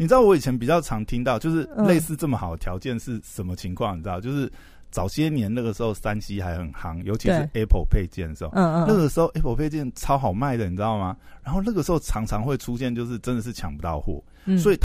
你知道我以前比较常听到，就是类似这么好的条件是什么情况？你知道，就是早些年那个时候，三 C 还很夯，尤其是 Apple 配件的时候，嗯嗯，那个时候 Apple 配件超好卖的，你知道吗？然后那个时候常常会出现，就是真的是抢不到货，所以。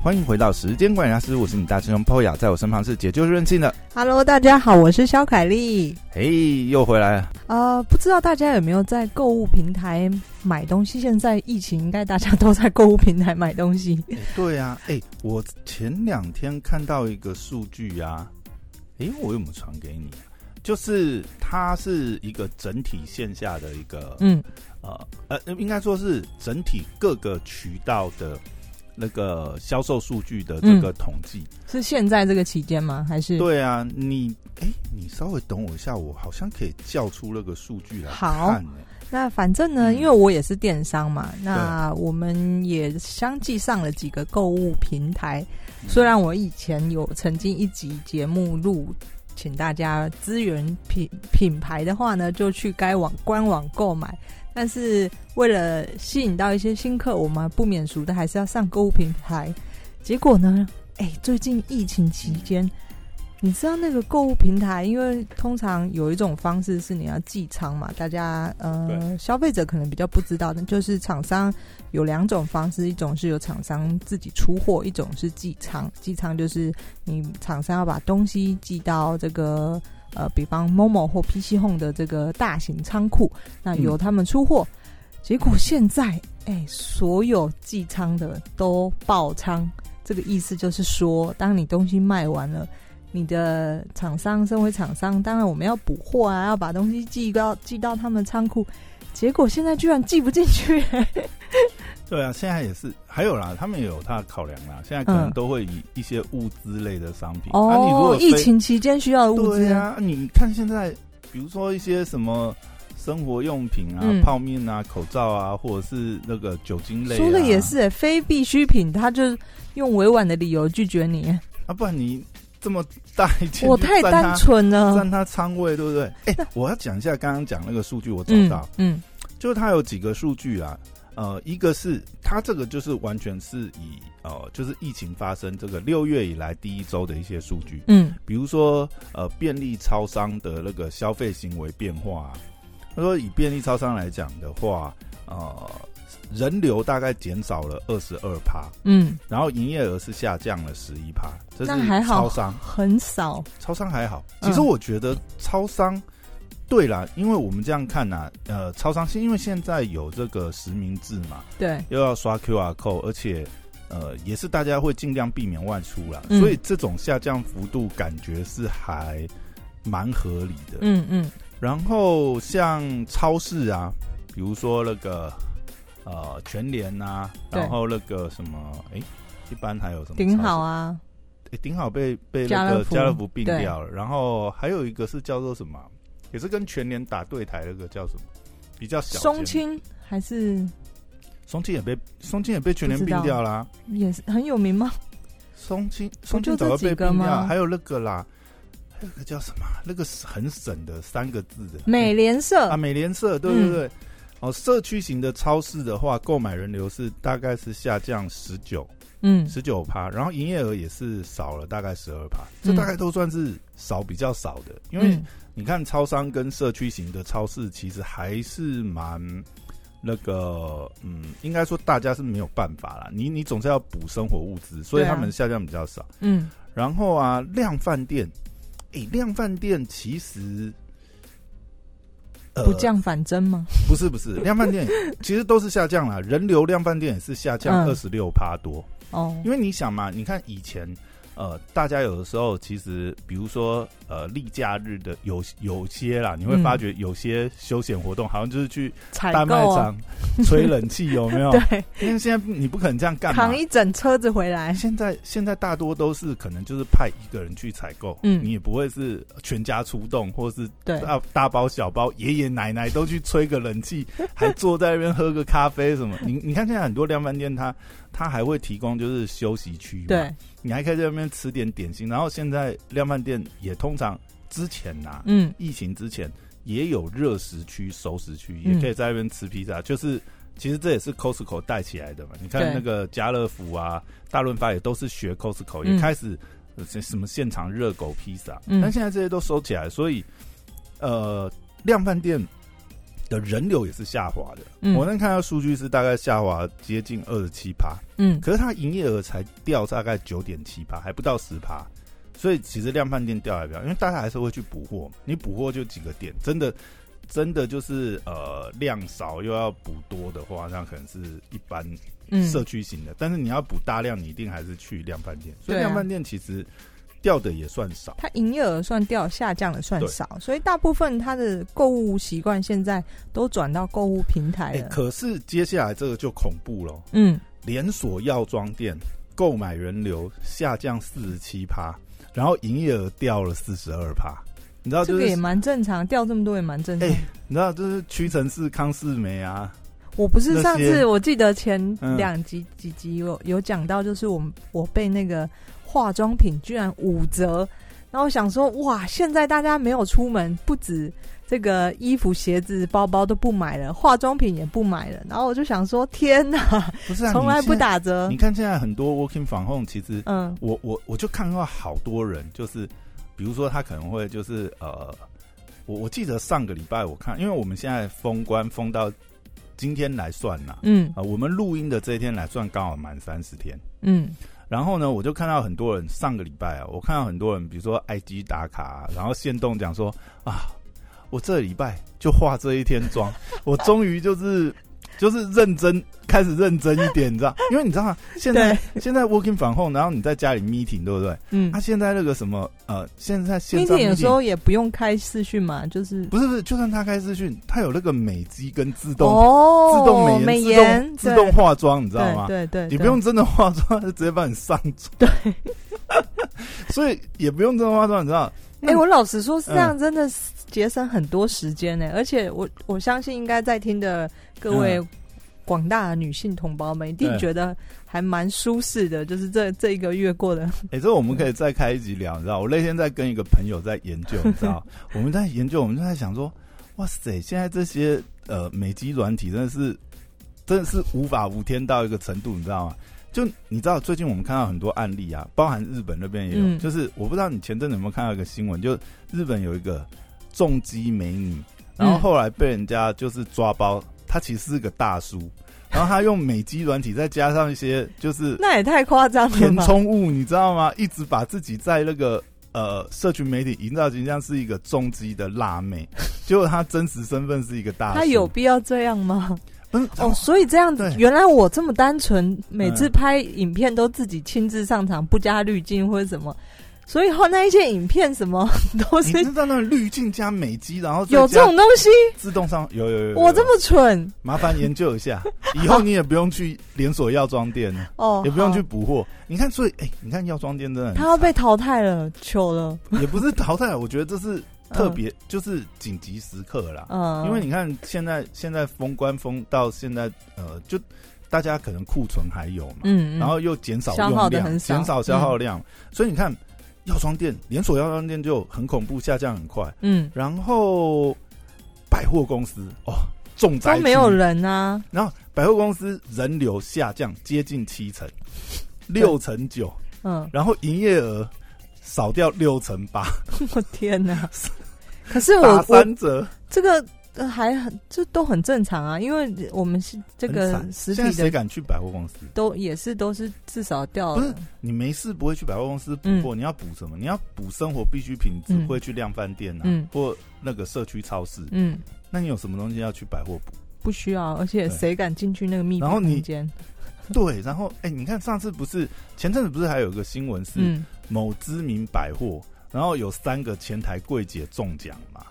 欢迎回到时间管理大师，我是你大师兄 Poya，在我身旁是解救任性的。Hello，大家好，我是肖凯丽。嘿，又回来了。呃，不知道大家有没有在购物平台买东西？现在疫情，应该大家都在购物平台买东西。对啊，哎，我前两天看到一个数据啊，哎，我有没有传给你？就是它是一个整体线下的一个，嗯，呃呃，应该说是整体各个渠道的。那个销售数据的这个统计是现在这个期间吗？还是对啊？你哎，你稍微等我一下，我好像可以叫出那个数据来看。那反正呢，因为我也是电商嘛，那我们也相继上了几个购物平台。虽然我以前有曾经一集节目录，请大家资源品品牌的话呢，就去该网官网购买。但是为了吸引到一些新客，我们不免俗的还是要上购物平台。结果呢，哎，最近疫情期间，你知道那个购物平台，因为通常有一种方式是你要寄仓嘛，大家呃消费者可能比较不知道的，就是厂商有两种方式，一种是由厂商自己出货，一种是寄仓。寄仓就是你厂商要把东西寄到这个。呃，比方 Momo 或 PC Home 的这个大型仓库，那由他们出货。结果现在，哎，所有寄仓的都爆仓。这个意思就是说，当你东西卖完了，你的厂商身为厂商，当然我们要补货啊，要把东西寄到寄到他们仓库。结果现在居然寄不进去。对啊，现在也是，还有啦，他们也有他的考量啦。现在可能都会以一些物资类的商品。哦，你如果疫情期间需要的物资啊，你看现在，比如说一些什么生活用品啊、泡面啊、口罩啊，或者是那个酒精类，说的也是，非必需品，他就用委婉的理由拒绝你。啊，不然你这么大一件，我太单纯了，占他仓位，对不对？哎，我要讲一下刚刚讲那个数据，我找到，嗯，就是他有几个数据啊。呃，一个是它这个就是完全是以呃，就是疫情发生这个六月以来第一周的一些数据，嗯，比如说呃，便利超商的那个消费行为变化，他说以便利超商来讲的话，呃，人流大概减少了二十二趴，嗯，然后营业额是下降了十一趴，这是超商。很少，超商还好，其实我觉得超商。对啦，因为我们这样看呐，呃，超商是因为现在有这个实名制嘛，对，又要刷 QR code，而且呃，也是大家会尽量避免外出啦，所以这种下降幅度感觉是还蛮合理的。嗯嗯。然后像超市啊，比如说那个呃全联呐，然后那个什么，哎，一般还有什么？顶好啊，哎，顶好被被那个家乐福并掉了，然后还有一个是叫做什么？也是跟全联打对台那个叫什么？比较小。松青还是？松青也被松青也被全联并掉啦。也是很有名吗？松青松青早就被并掉，还有那个啦，还有个叫什么？那个很省的三个字的美联社啊，美联社，对对对。哦，社区型的超市的话，购买人流是大概是下降十九，嗯，十九趴，然后营业额也是少了大概十二趴，这大概都算是少比较少的，因为。你看，超商跟社区型的超市其实还是蛮那个，嗯，应该说大家是没有办法啦。你你总是要补生活物资，所以他们下降比较少。嗯，然后啊，量饭店，诶，量饭店其实不降反增吗？不是不是，量贩店其实都是下降了，人流量饭店也是下降二十六趴多。哦，因为你想嘛，你看以前。呃，大家有的时候其实，比如说，呃，例假日的有有些啦，你会发觉有些休闲活动好像就是去大卖场 吹冷气，有没有？对，因为现在你不可能这样干，扛一整车子回来。现在现在大多都是可能就是派一个人去采购，嗯，你也不会是全家出动，或是大大包小包，爷爷奶奶都去吹个冷气，还坐在那边喝个咖啡什么？你你看现在很多量贩店，它它还会提供就是休息区，对。你还可以在那边吃点点心，然后现在量饭店也通常之前呐，嗯，疫情之前也有热食区、熟食区，也可以在那边吃披萨。就是其实这也是 Costco 带起来的嘛。你看那个家乐福啊、大润发也都是学 Costco，也开始什么现场热狗披萨。但现在这些都收起来，所以呃，量饭店的人流也是下滑的。我能看到数据是大概下滑接近二十七趴。嗯，可是它营业额才掉大概九点七趴，还不到十趴。所以其实量饭店掉还比较，因为大家还是会去补货。你补货就几个点，真的真的就是呃量少又要补多的话，那可能是一般社区型的。但是你要补大量，你一定还是去量饭店。所以量饭店其实掉的也算少，它营业额算掉，下降的算少。所以大部分它的购物习惯现在都转到购物平台了。可是接下来这个就恐怖了。嗯，连锁药妆店购买人流下降四十七趴。然后营业额掉了四十二趴，你知道这个也蛮正常，掉这么多也蛮正常。你知道这是屈臣氏、康士美啊？我不是上次我记得前两集几集有有讲到，就是我我被那个化妆品居然五折，然后想说哇，现在大家没有出门，不止。这个衣服、鞋子、包包都不买了，化妆品也不买了。然后我就想说，天哪，不是从来不打折。你看现在很多 working from home，其实，嗯，我我我就看到好多人，就是比如说他可能会就是呃，我我记得上个礼拜我看，因为我们现在封关封到今天来算呐，嗯啊，我们录音的这一天来算刚好满三十天，嗯，然后呢，我就看到很多人上个礼拜啊，我看到很多人，比如说 IG 打卡，然后现动讲说啊。我这礼拜就化这一天妆，我终于就是就是认真开始认真一点，你知道？因为你知道吗？现在现在 working from home，然后你在家里 meeting，对不对？嗯。他现在那个什么呃，现在现在 meeting 有时候也不用开视讯嘛，就是不是不是，就算他开视讯，他有那个美肌跟自动哦，自动美颜、自动化妆，你知道吗？对对，你不用真的化妆，就直接帮你上妆。对。所以也不用真的化妆，你知道？哎，我老实说，是这样，真的是。节省很多时间呢，而且我我相信应该在听的各位广大的女性同胞们一定觉得还蛮舒适的，就是这这一个月过的。哎，这我们可以再开一集聊，你知道？我那天在跟一个朋友在研究，你知道？我们在研究，我们就在想说，哇塞，现在这些呃美肌软体真的是真的是无法无天到一个程度，你知道吗？就你知道，最近我们看到很多案例啊，包含日本那边也有，就是我不知道你前阵子有没有看到一个新闻，就日本有一个。重击美女，然后后来被人家就是抓包，他其实是个大叔，然后他用美肌软体，再加上一些就是那也太夸张了，填充物你知道吗？一直把自己在那个呃社群媒体营造形象是一个重击的辣妹，结果他真实身份是一个大叔，他有必要这样吗？嗯哦，所以这样子，原来我这么单纯，每次拍影片都自己亲自上场，不加滤镜或者什么。所以后那一些影片什么 都是，你知道那滤镜加美肌，然后有这种东西？自动上有有有，我这么蠢，麻烦研究一下，以后你也不用去连锁药妆店了，哦，也不用去补货。你看，所以哎，你看药妆店真的，它要被淘汰了，糗了，也不是淘汰，我觉得这是特别，就是紧急时刻啦。嗯，因为你看现在现在封关封到现在，呃，就大家可能库存还有嘛，嗯，然后又减少用量，减少消耗量，所以你看。药妆店连锁药妆店就很恐怖，下降很快。嗯，然后百货公司哦，重灾都没有人啊。然后百货公司人流下降接近七成，六成九。嗯，然后营业额少掉六成八。我天哪！可是我三折这个。还很，这都很正常啊，因为我们是这个实体的，谁敢去百货公司？都也是都是至少掉。不是你没事不会去百货公司补货，你要补什么？你要补生活必需品，只会去量饭店啊，或那个社区超市。嗯，那你有什么东西要去百货补？不需要，而且谁敢进去那个密闭空间？对，然后哎，你看上次不是前阵子不是还有个新闻是某知名百货，然后有三个前台柜姐中奖嘛？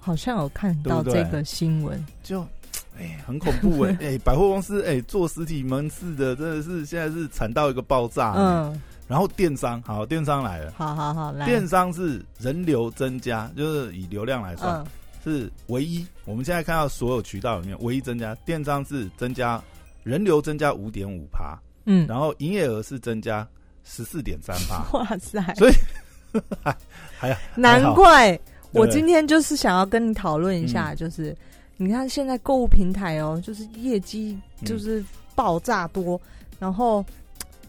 好像有看到这个新闻，就 哎很恐怖哎 哎百货公司哎做实体门市的真的是现在是惨到一个爆炸嗯，然后电商好电商来了，好好好来。电商是人流增加，就是以流量来算是唯一，我们现在看到所有渠道里面唯一增加电商是增加人流增加五点五趴，嗯，然后营业额是增加十四点三趴，哇塞，所以 还还难怪。我今天就是想要跟你讨论一下，就是你看现在购物平台哦，就是业绩就是爆炸多，然后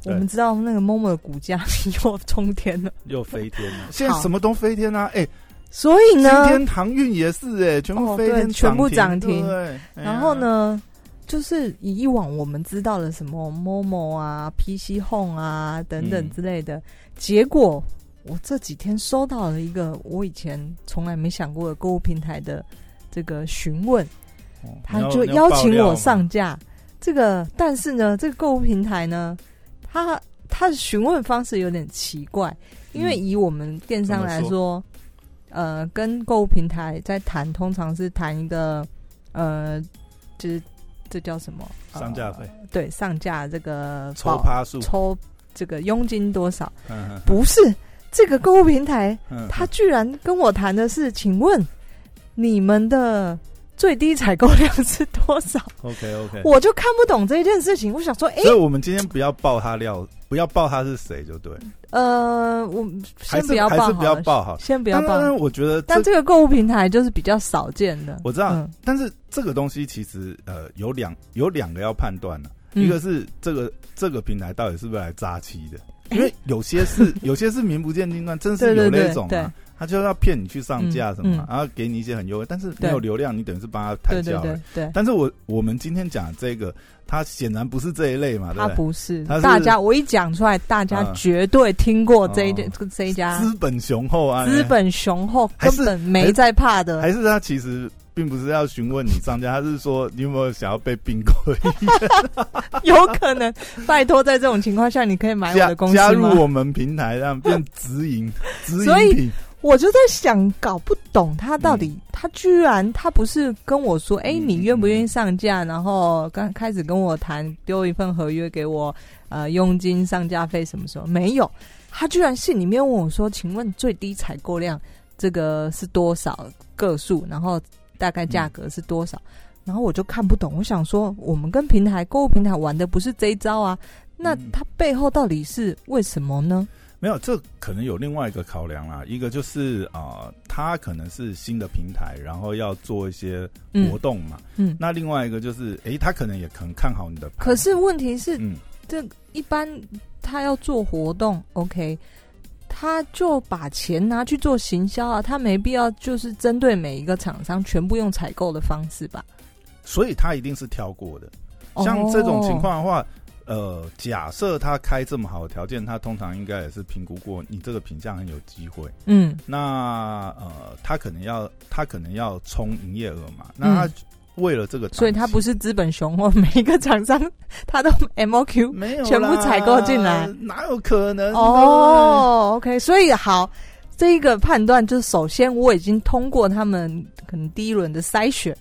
我们知道那个某某的股价 又冲天了，又飞天了。现在什么都飞天啊！哎，所以呢，今天航运也是哎，全部飞天，全部涨停。对，然后呢，就是以往我们知道的什么某某啊、PC Home 啊等等之类的，结果。我这几天收到了一个我以前从来没想过的购物平台的这个询问，他就邀请我上架这个，但是呢，这个购物平台呢，他他的询问方式有点奇怪，因为以我们电商来说，呃，跟购物平台在谈，通常是谈一个呃，就是这叫什么上架费？对，上架这个抽趴数，抽这个佣金多少？不是。这个购物平台，他居然跟我谈的是，请问你们的最低采购量是多少？OK OK，我就看不懂这一件事情。我想说，哎，所以我们今天不要爆他料，不要爆他是谁就对。呃，我先不要爆，还是不要爆好，先不要爆。我觉得，但这个购物平台就是比较少见的。我知道，但是这个东西其实呃有两有两个要判断了，一个是这个这个平台到底是不是来扎期的。因为有些是 有些是名不见经传，真是有那种啊，他就要骗你去上架什么，然后给你一些很优惠，但是没有流量，你等于是帮他抬轿。对，但是我我们今天讲这个，他显然不是这一类嘛，他不是。他大家我一讲出来，大家绝对听过这一这这一家资本雄厚啊，资本雄厚，根本没在怕的。还是他其实。并不是要询问你商家，他是说 你有没有想要被并购？有可能，拜托，在这种情况下，你可以买我的公司加入我们平台，让变直营 直营品。我就在想，搞不懂他到底，他居然他不是跟我说，哎，你愿不愿意上架？然后刚开始跟我谈，丢一份合约给我，呃，佣金、上架费什么时候？没有，他居然信里面问我说，请问最低采购量这个是多少个数？然后。大概价格是多少？然后我就看不懂。我想说，我们跟平台购物平台玩的不是这一招啊？那它背后到底是为什么呢？没有，这可能有另外一个考量啦。一个就是啊，它可能是新的平台，然后要做一些活动嘛。嗯。那另外一个就是，哎，他可能也可能看好你的。可是问题是，嗯，这一般他要做活动，OK。他就把钱拿去做行销啊，他没必要就是针对每一个厂商全部用采购的方式吧？所以他一定是挑过的。像这种情况的话，呃，假设他开这么好的条件，他通常应该也是评估过你这个品相很有机会。嗯，那呃，他可能要他可能要冲营业额嘛？那他。为了这个，所以他不是资本雄厚，每一个厂商 他都 M O Q 没有全部采购进来，哪有可能？哦，OK，所以好，这一个判断就是，首先我已经通过他们可能第一轮的筛选，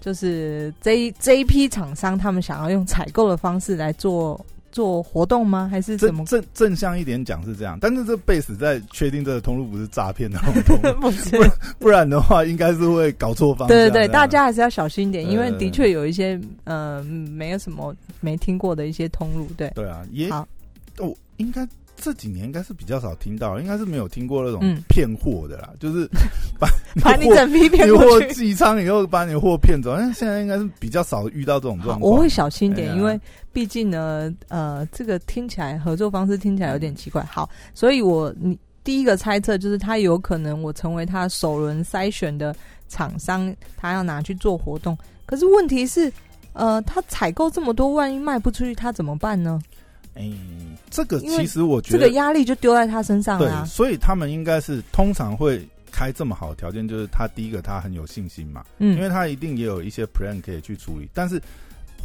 就是这这一批厂商他们想要用采购的方式来做。做活动吗？还是怎么正正向一点讲是这样？但是这 base 在确定这个通路不是诈骗的通路，不是，不然的话应该是会搞错方向。对对对，大家还是要小心一点，因为的确有一些呃没有什么没听过的一些通路。对对啊，也好，哦，应该。这几年应该是比较少听到，应该是没有听过那种骗货的啦，就是把把你整批骗货寄仓以后把你货骗走。但现在应该是比较少遇到这种状况。我会小心点，因为毕竟呢，呃，这个听起来合作方式听起来有点奇怪。好，所以我你第一个猜测就是他有可能我成为他首轮筛选的厂商，他要拿去做活动。可是问题是，呃，他采购这么多，万一卖不出去，他怎么办呢？哎，这个其实我觉得这个压力就丢在他身上了。对，所以他们应该是通常会开这么好的条件，就是他第一个他很有信心嘛，嗯，因为他一定也有一些 plan 可以去处理。但是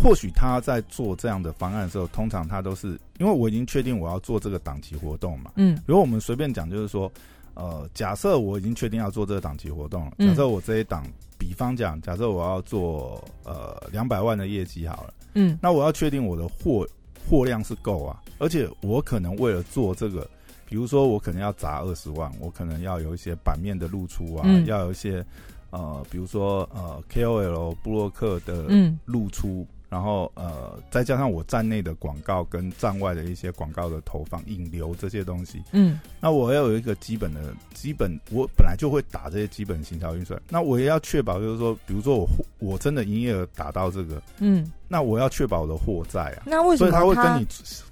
或许他在做这样的方案的时候，通常他都是因为我已经确定我要做这个档期活动嘛，嗯，如果我们随便讲，就是说，呃，假设我已经确定要做这个档期活动了，假设我这一档，比方讲，假设我要做呃两百万的业绩好了，嗯，那我要确定我的货。货量是够啊，而且我可能为了做这个，比如说我可能要砸二十万，我可能要有一些版面的露出啊，要有一些呃，比如说呃 KOL 布洛克的露出，然后呃，再加上我站内的广告跟站外的一些广告的投放、引流这些东西，嗯，那我要有一个基本的基本，我本来就会打这些基本行销预算，那我也要确保，就是说，比如说我我真的营业额达到这个，嗯，那我要确保我的货在啊，那为什么他会跟你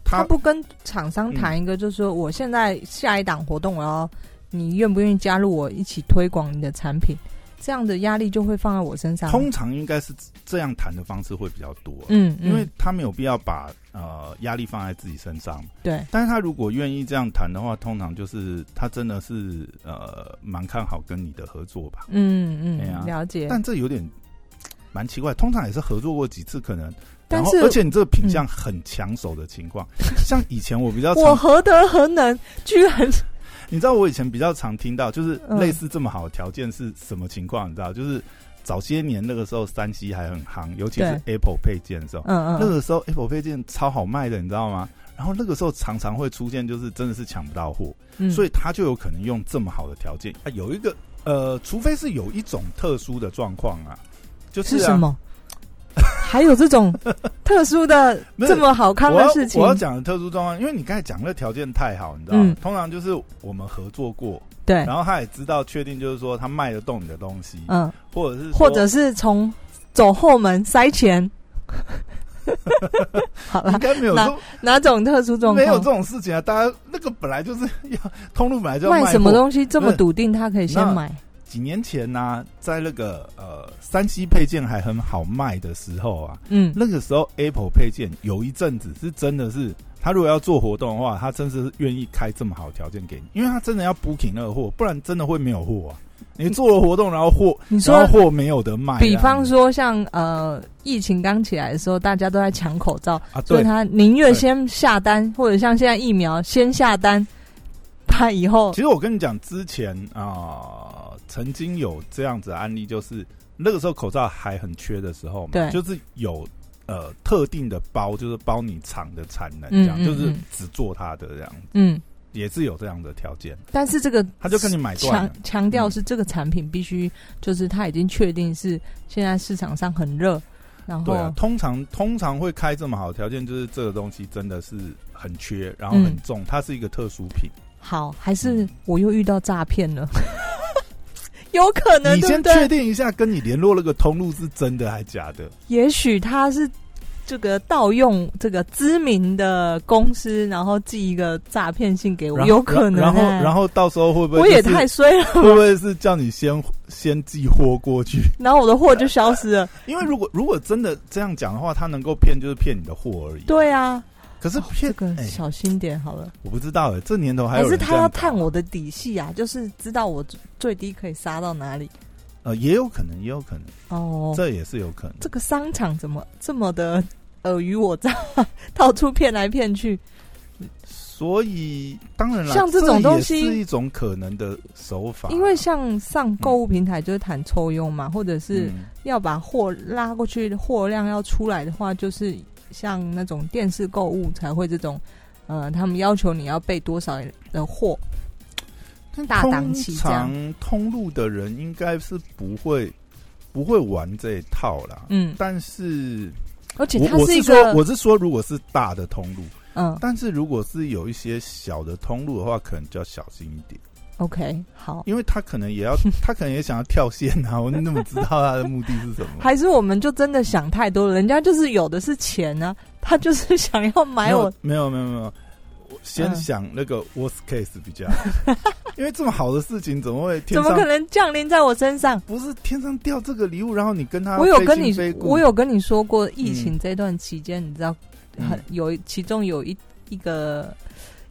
他不跟厂商谈一个，就是说我现在下一档活动，我要你愿不愿意加入我一起推广你的产品？这样的压力就会放在我身上。通常应该是这样谈的方式会比较多，嗯，因为他没有必要把呃压力放在自己身上。对，但是他如果愿意这样谈的话，通常就是他真的是呃蛮看好跟你的合作吧。嗯嗯，了解。但这有点蛮奇怪，通常也是合作过几次，可能，但是而且你这个品相很抢手的情况，像以前我比较我何德何能，居然。你知道我以前比较常听到，就是类似这么好的条件是什么情况？你知道，就是早些年那个时候，三 C 还很夯，尤其是 Apple 配件的时候，嗯嗯，那个时候 Apple 配件超好卖的，你知道吗？然后那个时候常常会出现，就是真的是抢不到货，所以他就有可能用这么好的条件啊。有一个呃，除非是有一种特殊的状况啊，就是什么？还有这种 特殊的这么好看的事情，我要讲的特殊状况，因为你刚才讲的条件太好，你知道吗？通常就是我们合作过，对，然后他也知道确定，就是说他卖得动你的东西，嗯，或者是或者是从走后门塞钱，好了，应该没有哪哪种特殊状况，没有这种事情啊！大家那个本来就是要通路本来就卖什么东西这么笃定，他可以先买。几年前呢，在那个呃三 C 配件还很好卖的时候啊，嗯，那个时候 Apple 配件有一阵子是真的是，他如果要做活动的话，他真是愿意开这么好条件给你，因为他真的要补挺那个货，不然真的会没有货啊。你做了活动，然后货，你说货没有得卖。比方说像呃疫情刚起来的时候，大家都在抢口罩啊，所以他宁愿先下单，或者像现在疫苗先下单，他以后。其实我跟你讲，之前啊。曾经有这样子的案例，就是那个时候口罩还很缺的时候嘛，就是有呃特定的包，就是包你厂的产能，这样就是只做它的这样，嗯，也是有这样的条件。但是这个他就跟你买强强调是这个产品必须就是他已经确定是现在市场上很热，然后对啊，通常通常会开这么好的条件，就是这个东西真的是很缺，然后很重，它是一个特殊品。好，还是我又遇到诈骗了。有可能，你先确定一下，跟你联络那个通路是真的还是假的？也许他是这个盗用这个知名的公司，然后寄一个诈骗信给我，有可能。然后，然后到时候会不会我也太衰了？会不会是叫你先先寄货过去，然后我的货就消失了？因为如果如果真的这样讲的话，他能够骗就是骗你的货而已。对啊。可是骗个小心点好了。我不知道哎，这年头还是他要探我的底细啊，就是知道我最低可以杀到哪里。呃，也有可能，也有可能哦，这也是有可能。这个商场怎么这么的尔虞我诈，到处骗来骗去？所以当然了，像这种东西是一种可能的手法。因为像上购物平台就是谈抽佣嘛，或者是要把货拉过去，货量要出来的话，就是。像那种电视购物才会这种，呃，他们要求你要备多少的货，大档期这样。通路的人应该是不会不会玩这一套啦。嗯，但是而且它是一个，我是说，如果是大的通路，嗯，但是如果是有一些小的通路的话，可能就要小心一点。OK，好，因为他可能也要，他可能也想要跳线啊！我怎么知道他的目的是什么？还是我们就真的想太多了？人家就是有的是钱呢，他就是想要买我。没有没有没有，我先想那个 worst case 比较，因为这么好的事情怎么会？怎么可能降临在我身上？不是天上掉这个礼物，然后你跟他，我有跟你，我有跟你说过，疫情这段期间，你知道，很有其中有一一个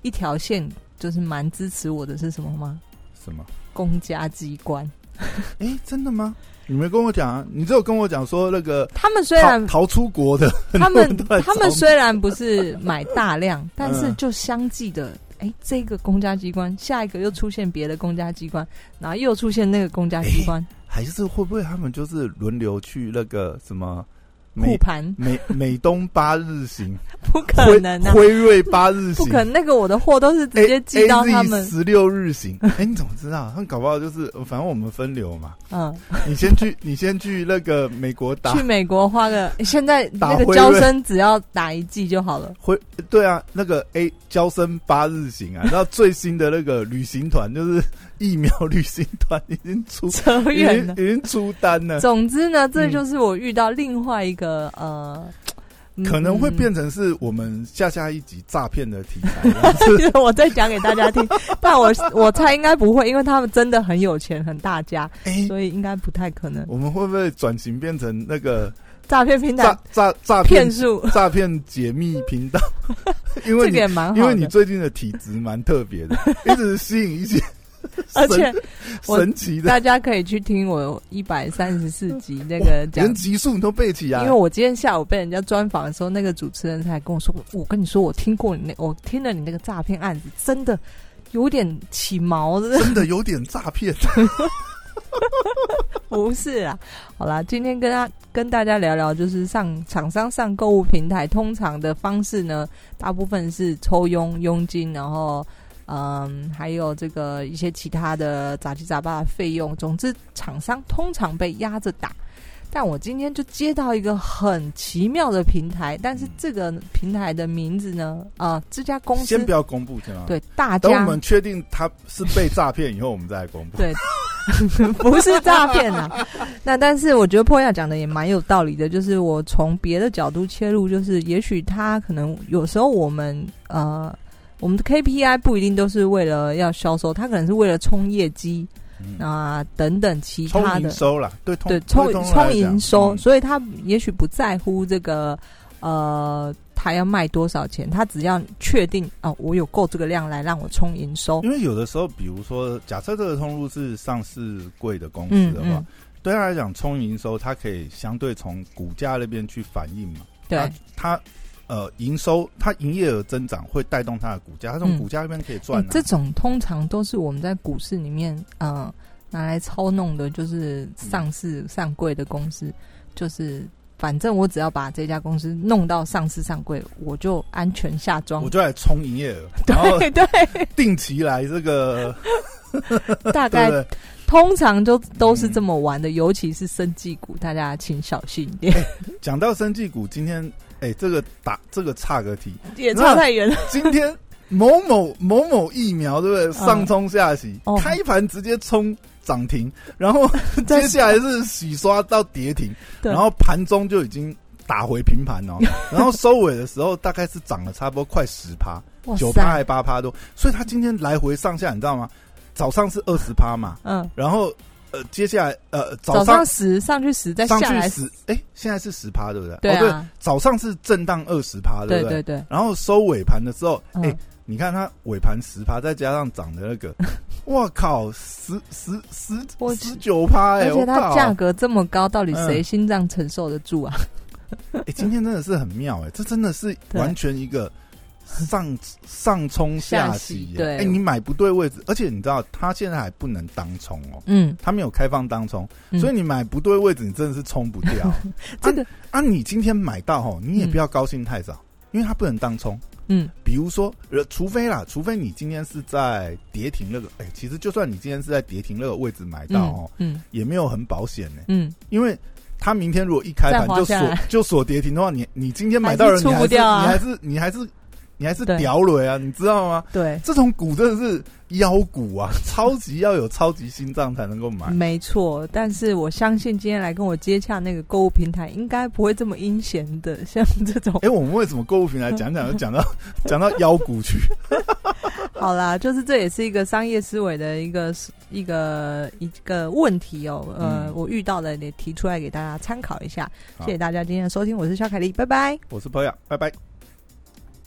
一条线。就是蛮支持我的是什么吗？什么？公家机关？哎，真的吗？你没跟我讲，你只有跟我讲说那个他们虽然逃出国的，他们 他们虽然不是买大量，但是就相继的，哎，这个公家机关，下一个又出现别的公家机关，然后又出现那个公家机关，还是会不会他们就是轮流去那个什么护盘，美美东八日行，不可能啊！辉瑞八日行，不可能，那个我的货都是直接寄到他们十六日行。哎，你怎么知道？他们搞不好就是，反正我们分流嘛。嗯，你先去，你先去那个美国打，去美国花个，现在那个交生只要打一剂就好了。辉，对啊，那个 A 交生八日行啊，然后最新的那个旅行团就是疫苗旅行团已经出扯远了，已经出单了。总之呢，这就是我遇到另外一个呃。可能会变成是我们下下一集诈骗的题材，我再讲给大家听。但我我猜应该不会，因为他们真的很有钱，很大家，所以应该不太可能。我们会不会转型变成那个诈骗平台？诈诈诈骗术？诈骗解密频道？因为也蛮好，因为你最近的体质蛮特别的，一直吸引一些。而且神奇的，大家可以去听我一百三十四集 那个讲连集数，你都背起来。因为我今天下午被人家专访的时候，那个主持人才跟我说：“我跟你说，我听过你那，我听了你那个诈骗案子，真的有点起毛的，真的有点诈骗。” 不是啊，好啦，今天跟他跟大家聊聊，就是上厂商上购物平台，通常的方式呢，大部分是抽佣佣金，然后。嗯，还有这个一些其他的杂七杂八的费用，总之厂商通常被压着打。但我今天就接到一个很奇妙的平台，但是这个平台的名字呢，啊，这家公司先不要公布，先吗？对，大家等我们确定他是被诈骗以后，我们再来公布。对，不是诈骗啊。那但是我觉得破亚讲的也蛮有道理的，就是我从别的角度切入，就是也许他可能有时候我们呃。我们的 KPI 不一定都是为了要销售，它可能是为了冲业绩啊等等其他的收了，对对冲冲营收，所以他也许不在乎这个呃，他要卖多少钱，他只要确定哦，我有够这个量来让我冲营收。因为有的时候，比如说假设这个通路是上市贵的公司的话，对他来讲冲营收，它可以相对从股价那边去反映嘛，对他。呃，营收它营业额增长会带动它的股价，它从股价那边可以赚。这种通常都是我们在股市里面呃拿来操弄的，就是上市上柜的公司，就是反正我只要把这家公司弄到上市上柜，我就安全下庄，我就来冲营业额，对对，定期来这个 大概通常就都是这么玩的，尤其是生技股，大家请小心一点。讲到生技股，今天。哎，这个打这个差个题，也差太远了。今天某某某某疫苗，对不对？上冲下洗，开盘直接冲涨停，然后 接下来是洗刷到跌停，然后盘中就已经打回平盘哦。然后收尾的时候，大概是涨了差不多快十趴，九趴还八趴多。所以它今天来回上下，你知道吗？早上是二十趴嘛，嗯，然后。呃，接下来呃，早上十上去十，再下来十，哎，现在是十趴，对不对？对啊，早上是震荡二十趴，对不对？对对。然后收尾盘的时候，哎，你看它尾盘十趴，再加上涨的那个，哇靠，十十十十九趴哎，而且它价格这么高，到底谁心脏承受得住啊？哎，今天真的是很妙，哎，这真的是完全一个。上上冲下洗，对，哎，你买不对位置，而且你知道，它现在还不能当冲哦，嗯，它没有开放当冲，所以你买不对位置，你真的是冲不掉。这个啊，你今天买到哦，你也不要高兴太早，因为它不能当冲，嗯，比如说，呃，除非啦，除非你今天是在跌停那个，哎，其实就算你今天是在跌停那个位置买到哦，嗯，也没有很保险呢，嗯，因为他明天如果一开盘就锁就锁跌停的话，你你今天买到人，你还是你还是你还是。你还是屌雷啊，你知道吗？对，这种股真的是腰股啊，超级要有超级心脏才能够买。没错，但是我相信今天来跟我接洽那个购物平台，应该不会这么阴险的，像这种。哎，我们为什么购物平台讲讲就 讲到讲到妖股去？好啦，就是这也是一个商业思维的一个一个一个问题哦。呃，我遇到的也提出来给大家参考一下。谢谢大家今天的收听，我是肖凯丽，拜拜。我是朋友，拜拜。